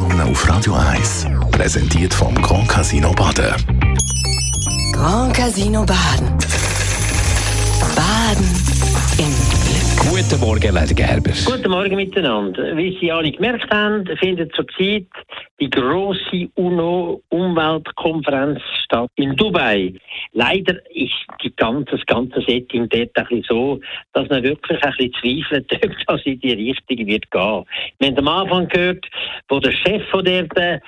Morgenkolumne auf Radio 1. Präsentiert vom Grand Casino Baden. Grand Casino Baden. Baden im Glück. Guten Morgen, Leder Gerber. Guten Morgen miteinander. Wie Sie alle gemerkt haben, findet zurzeit die große UNO-Umweltkonferenz statt in Dubai. Leider ist die ganze, das ganze Setting dort ein bisschen so, dass man wirklich ein bisschen zweifelt, ob das in die Richtung wird gehen. Wir haben am Anfang gehört, wo der Chef von der,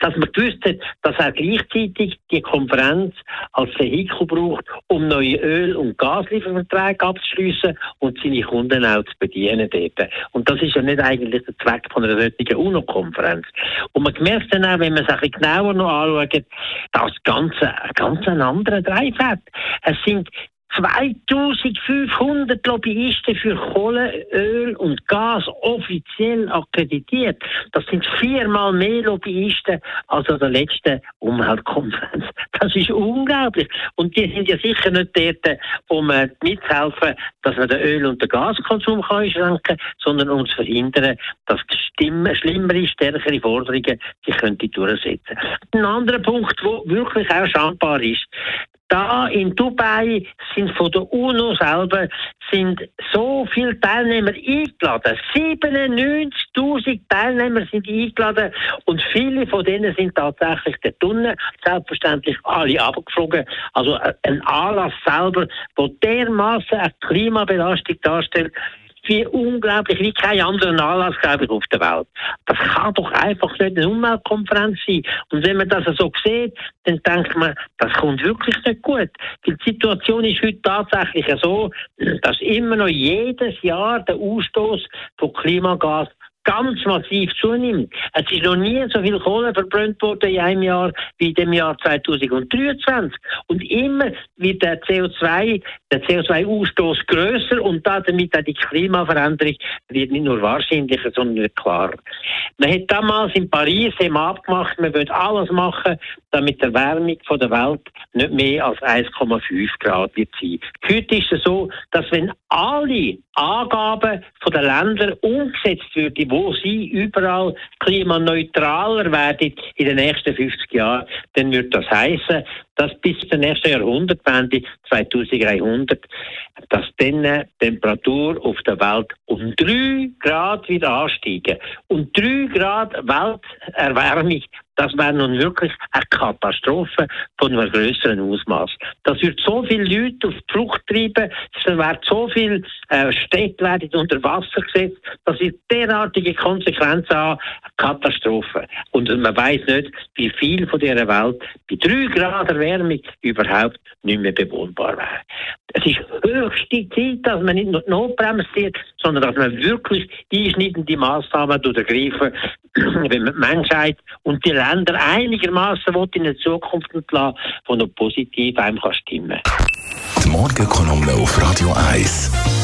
dass man gewusst hat, dass er gleichzeitig die Konferenz als Vehikel braucht, um neue Öl- und Gaslieferverträge abzuschließen und seine Kunden auch zu bedienen dort. Und das ist ja nicht eigentlich der Zweck von einer solchen UNO-Konferenz. Und man gemerkt dann auch, wenn man es ein bisschen genauer noch anschaut, das Ganze ein ganz anderer Drive hat. Es sind 2500 Lobbyisten für Kohle, Öl und Gas offiziell akkreditiert. Das sind viermal mehr Lobbyisten als an der letzten Umweltkonferenz. Das ist unglaublich. Und die sind ja sicher nicht dort, um mitzuhelfen, dass man den Öl- und den Gaskonsum einschränken kann, sondern um zu verhindern, dass Stimme, schlimmere, stärkere Forderungen sich durchsetzen. Ein anderer Punkt, der wirklich auch schambar ist, da in Dubai sind von der UNO selber sind so viele Teilnehmer eingeladen. 97.000 Teilnehmer sind eingeladen und viele von denen sind tatsächlich der Tunnel, selbstverständlich alle abgeflogen. Also äh, ein Anlass selber, der dermaßen eine Klimabelastung darstellt, wie unglaublich wie kein anderer Anlass, glaube ich, auf der Welt. Das kann doch einfach nicht eine Umweltkonferenz sein. Und wenn man das so sieht, dann denkt man, das kommt wirklich nicht gut. Die Situation ist heute tatsächlich so, dass immer noch jedes Jahr der Ausstoß von Klimagas ganz massiv zunimmt. Es ist noch nie so viel Kohle verbrannt worden in einem Jahr wie in dem Jahr 2023. Und immer wird der CO2, der CO2-Ausstoß größer und damit auch die Klimaveränderung wird nicht nur wahrscheinlicher, sondern klarer. Man hat damals in Paris eben abgemacht, man wird alles machen, damit die Erwärmung der Welt nicht mehr als 1,5 Grad wird sein. Heute ist es so, dass wenn alle Angaben von den Ländern umgesetzt würden, wo sie überall klimaneutraler werden in den nächsten 50 Jahren, dann würde das heißen, dass bis zur nächsten Jahrhundertwende 2100, dass dann die Temperatur auf der Welt um 3 Grad wieder ansteigen. Und 3 Grad Welterwärmung das wäre nun wirklich eine Katastrophe von einem größeren Ausmaß. Das würde so viele Leute auf die Flucht treiben, es werden so viele äh, Städte unter Wasser gesetzt, dass sie derartige Konsequenzen haben, Katastrophe. Und man weiß nicht, wie viel von dieser Welt bei 3 Grad Erwärmung überhaupt nicht mehr bewohnbar wäre. Es ist höchste Zeit, dass man nicht nur Notbremse zieht, sondern dass man wirklich einschneidende Massnahmen ergreifen, wenn man die Menschheit und die Länder einigermaßen in eine Zukunft entlassen, die noch positiv einem kann stimmen kann. Die Morgenkolumne auf Radio 1.